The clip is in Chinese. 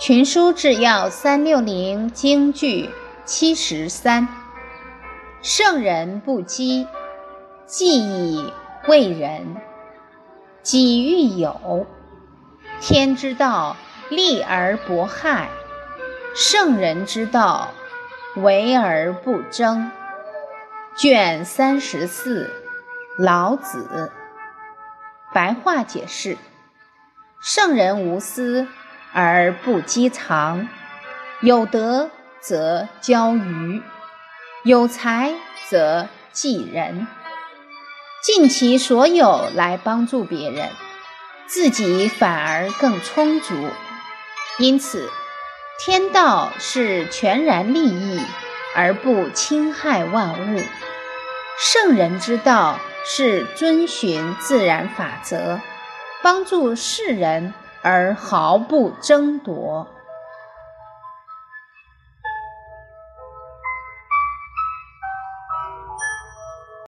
群书治要三六零京剧七十三，圣人不积，既以为人；己欲有，天之道，利而不害；圣人之道，为而不争。卷三十四，老子。白话解释：圣人无私。而不积藏，有德则交于，有才则济人，尽其所有来帮助别人，自己反而更充足。因此，天道是全然利益而不侵害万物，圣人之道是遵循自然法则，帮助世人。而毫不争夺。